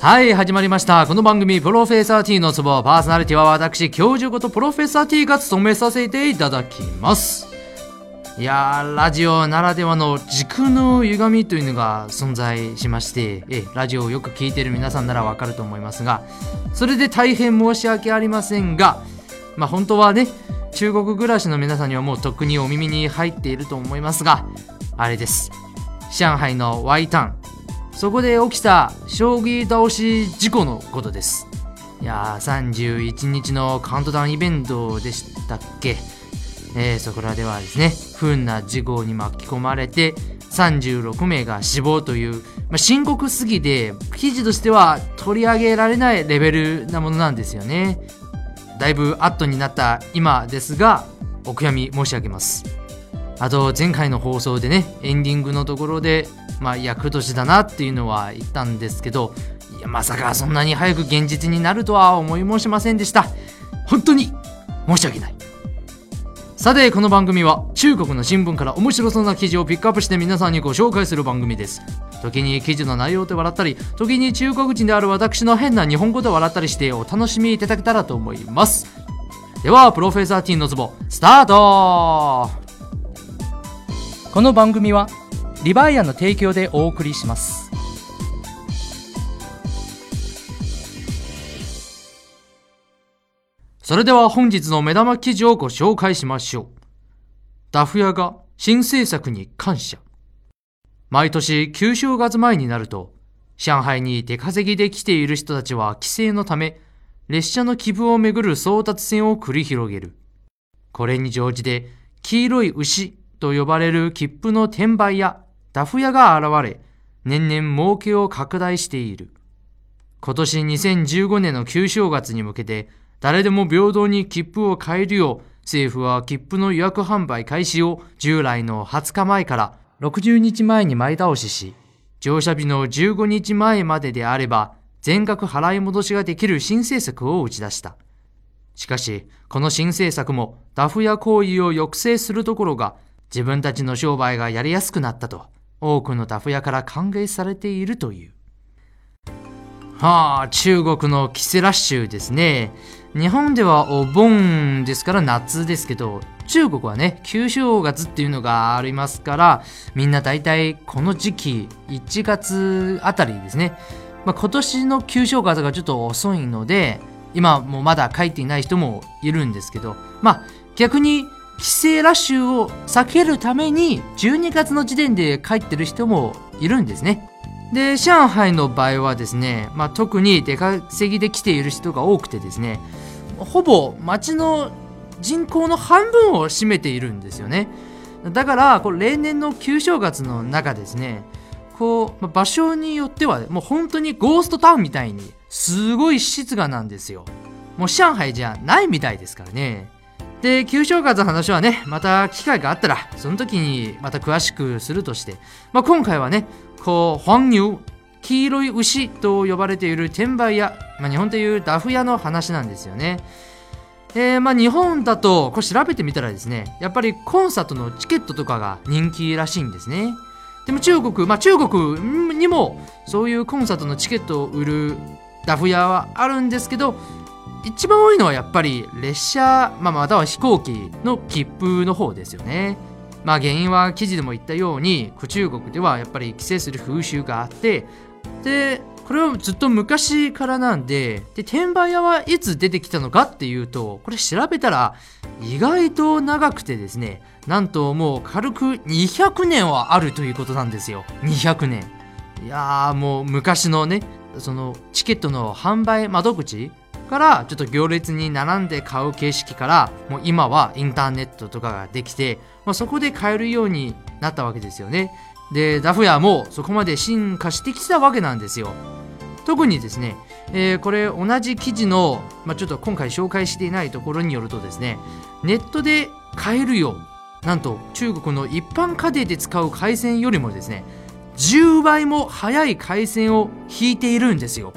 はい始まりました。この番組「プロフェッサー T のツボ」パーソナリティは私教授ことプロフェッサー T が務めさせていただきます。いやーラジオならではの時空の歪みというのが存在しましてえラジオをよく聞いてる皆さんならわかると思いますがそれで大変申し訳ありませんがまあ本当はね中国暮らしの皆さんにはもうとっくにお耳に入っていると思いますがあれです。上海の Y タン。そこで起きた将棋倒し事故のことです。いやー31日のカウントダウンイベントでしたっけ？えー、そこらではですね不運な事故に巻き込まれて36名が死亡という、まあ、深刻すぎて記事としては取り上げられないレベルなものなんですよね。だいぶアットになった今ですがお悔やみ申し上げます。あと前回の放送でねエンディングのところでまあ役年だなっていうのは言ったんですけどいやまさかそんなに早く現実になるとは思いもしませんでした。本当に申し訳ない。さてこの番組は中国の新聞から面白そうな記事をピックアップして皆さんにご紹介する番組です。時に記事の内容で笑ったり時に中国人である私の変な日本語で笑ったりしてお楽しみいただけたらと思います。ではプロフェッサーティンのツボスタート!この番組はリバイアの提供でお送りします。それでは本日の目玉記事をご紹介しましょう。ダフ屋が新政策に感謝。毎年旧正月前になると上海に出稼ぎで来ている人たちは帰省のため列車の気分をめぐる争奪戦を繰り広げる。これに乗じて黄色い牛と呼ばれる切符の転売やダフ屋が現れ、年々儲けを拡大している。今年2015年の旧正月に向けて、誰でも平等に切符を買えるよう、政府は切符の予約販売開始を従来の20日前から60日前に前倒しし、乗車日の15日前までであれば、全額払い戻しができる新政策を打ち出した。しかし、この新政策もダフ屋行為を抑制するところが、自分たちの商売がやりやすくなったと多くのダフ屋から歓迎されているという。はあ、中国のキセラッシュですね。日本ではお盆ですから夏ですけど、中国はね、旧正月っていうのがありますから、みんな大体この時期、1月あたりですね。まあ、今年の旧正月がちょっと遅いので、今もまだ書いていない人もいるんですけど、まあ逆に帰省ラッシュを避けるために12月の時点で帰ってる人もいるんですね。で、上海の場合はですね、まあ、特に出稼ぎで来ている人が多くてですね、ほぼ町の人口の半分を占めているんですよね。だから、これ例年の旧正月の中ですね、こう、場所によっては、もう本当にゴーストタウンみたいに、すごい静かなんですよ。もう上海じゃないみたいですからね。で、旧正月の話はね、また機会があったら、その時にまた詳しくするとして、まあ、今回はね、こう、黄牛、黄色い牛と呼ばれている転売屋、まあ、日本でいうダフ屋の話なんですよね。えー、まあ日本だと、これ調べてみたらですね、やっぱりコンサートのチケットとかが人気らしいんですね。でも中国、まあ中国にもそういうコンサートのチケットを売るダフ屋はあるんですけど、一番多いのはやっぱり列車、まあ、または飛行機の切符の方ですよね。まあ原因は記事でも言ったように中国ではやっぱり規制する風習があってでこれはずっと昔からなんでで転売屋はいつ出てきたのかっていうとこれ調べたら意外と長くてですねなんともう軽く200年はあるということなんですよ200年いやーもう昔のねそのチケットの販売窓口からちょっと行列に並んで買う形式からもう今はインターネットとかができて、まあ、そこで買えるようになったわけですよね。でダフ屋もそこまで進化してきたわけなんですよ。特にですね、えー、これ同じ記事の、まあ、ちょっと今回紹介していないところによるとですねネットで買えるようなんと中国の一般家庭で使う回線よりもですね10倍も速い回線を引いているんですよ。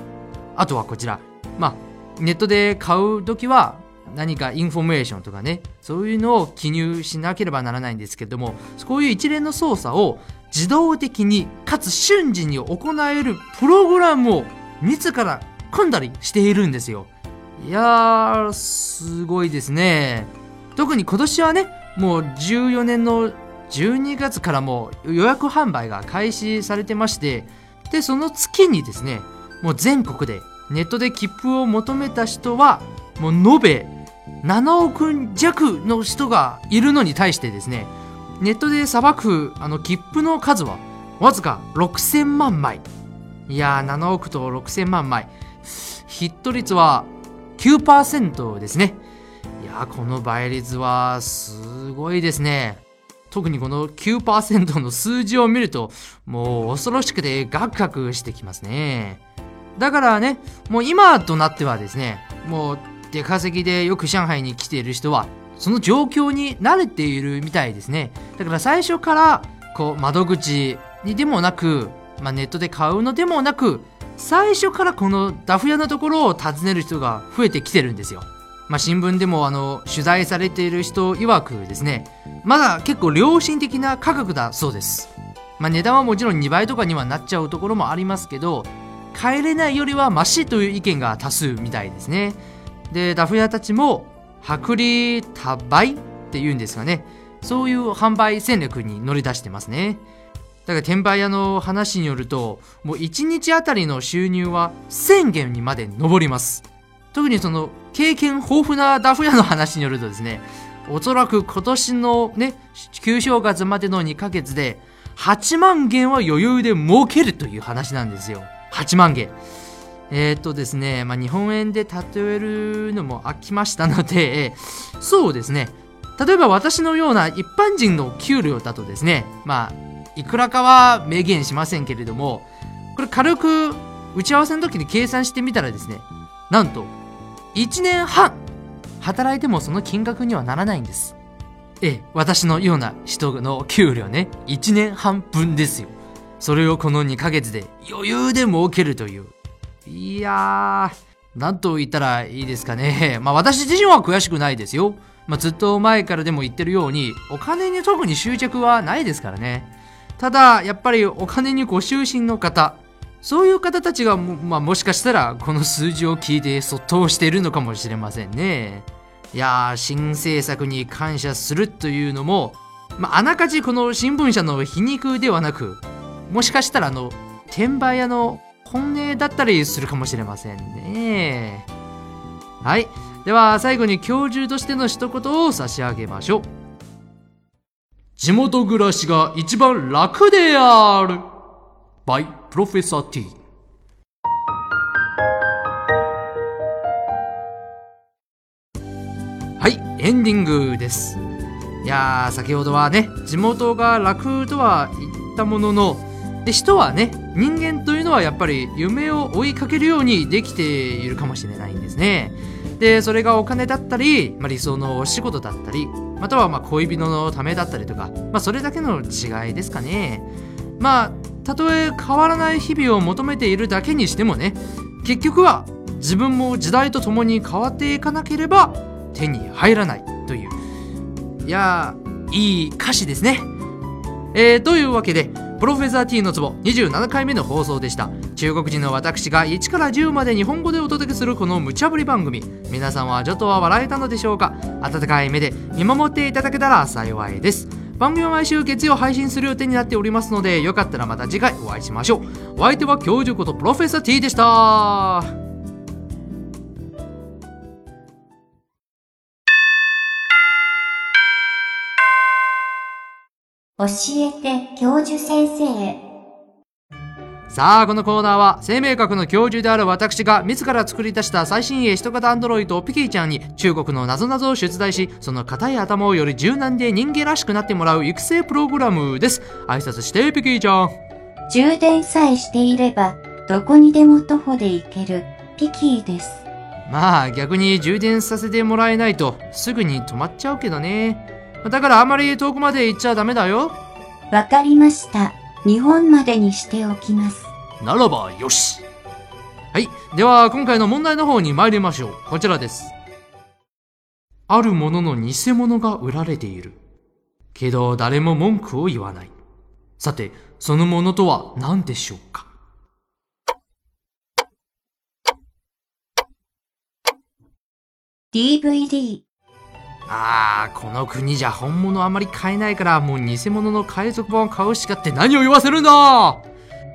あとはこちら。まあネットで買う時は何かインフォメーションとかねそういうのを記入しなければならないんですけれどもこういう一連の操作を自動的にかつ瞬時に行えるプログラムを自ら組んだりしているんですよ。いやー、すごいですね。特に今年はね、もう14年の12月からも予約販売が開始されてまして、で、その月にですね、もう全国でネットで切符を求めた人は、もう延べ7億弱の人がいるのに対してですね、ネットで裁くあの切符の数はわずか6000万枚。いやー、7億と6000万枚。ヒット率は9%ですね。いや、この倍率はすごいですね。特にこの9%の数字を見ると、もう恐ろしくてガクガクしてきますね。だからね、もう今となってはですね、もう出稼ぎでよく上海に来ている人は、その状況に慣れているみたいですね。だから最初から、こう、窓口にでもなく、まあ、ネットで買うのでもなく、最初からこのダフ屋のところを訪ねる人が増えてきてるんですよ。まあ、新聞でもあの取材されている人曰くですねまだ結構良心的な価格だそうです、まあ、値段はもちろん2倍とかにはなっちゃうところもありますけど帰れないよりはマシという意見が多数みたいですね。でダフ屋たちも薄利多売っていうんですかね。そういう販売戦略に乗り出してますね。だから転売屋の話によるともう1日あたりの収入は1000元にまで上ります。特にその経験豊富なダフ屋の話によるとですね、おそらく今年のね、旧正月までの2ヶ月で8万元は余裕で儲けるという話なんですよ。8万元。えー、っとですね、まあ、日本円で例えるのも飽きましたので、そうですね、例えば私のような一般人の給料だとですね、まあ、いくらかは明言しませんけれども、これ軽く打ち合わせの時に計算してみたらですね、なんと1年半働いてもその金額にはならないんです。ええ、私のような人の給料ね、1年半分ですよ。それをこの2ヶ月で余裕で儲けるという。いやー、なんと言ったらいいですかね。まあ私自身は悔しくないですよ。まあずっと前からでも言ってるように、お金に特に執着はないですからね。ただ、やっぱりお金にご就寝の方、そういう方たちがも,、まあ、もしかしたらこの数字を聞いてそっとしているのかもしれませんね。いやー、新政策に感謝するというのも、まあ、あながちこの新聞社の皮肉ではなく、もしかしたらあの、転売屋の本音だったりするかもしれませんね。はい。では最後に教授としての一言を差し上げましょう。地元暮らしが一番楽である。by Professor T はいエンディングですいやー先ほどはね地元が楽とは言ったものので人はね人間というのはやっぱり夢を追いかけるようにできているかもしれないんですね。でそれがお金だったり、まあ、理想のお仕事だったりまたはま恋人のためだったりとか、まあ、それだけの違いですかね。まあたとえ変わらない日々を求めているだけにしてもね結局は自分も時代とともに変わっていかなければ手に入らないといういやいい歌詞ですね。えー、というわけでプロフェッサー T のツボ27回目の放送でした。中国人の私が1から10まで日本語でお届けするこの無茶ぶり番組。皆さんはちょっとは笑えたのでしょうか？温かい目で見守っていただけたら幸いです。番組は毎週月曜配信する予定になっておりますのでよかったらまた次回お会いしましょう。お相手は教授ことプロフェッサー T でした。教えて教授先生さあ、このコーナーは生命学の教授である私が自ら作り出した最新鋭人型アンドロイドピキーちゃんに中国の謎々を出題し、その硬い頭をより柔軟で人間らしくなってもらう育成プログラムです。挨拶してピキーちゃん。充電さえしていれば、どこにでも徒歩で行けるピキーです。まあ逆に充電させてもらえないとすぐに止まっちゃうけどね。だからあまり遠くまで行っちゃダメだよ。わかりました。日本までにしておきます。ならばよし。はい。では、今回の問題の方に参りましょう。こちらです。あるものの偽物が売られている。けど、誰も文句を言わない。さて、そのものとは何でしょうか？DVD、あー、この国じゃ本物あまり買えないから、もう偽物の海賊版を買うしかって何を言わせるんだ？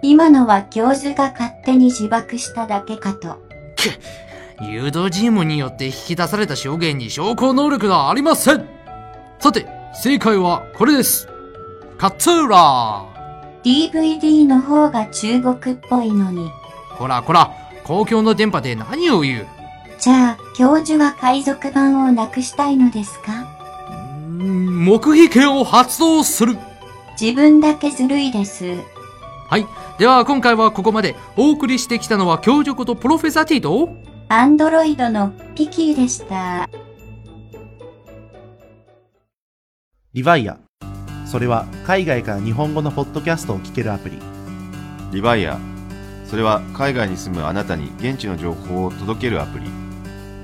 今のは教授が勝手に自爆しただけかと。誘導チームによって引き出された証言に証拠能力がありませんさて、正解はこれです。勝浦 DVD の方が中国っぽいのに。こらこら、公共の電波で何を言う？じゃあ、教授は海賊版をなくしたいのですか？うーん黙秘権を発動する自分だけずるいです。はい。では今回はここまでお送りしてきたのは教授ことプロフェッサー T とアンドロイドのピキーでした。リヴァイア。それは海外から日本語のポッドキャストを聞けるアプリ。リバイアそれは海外に住むあなたに現地の情報を届けるアプリ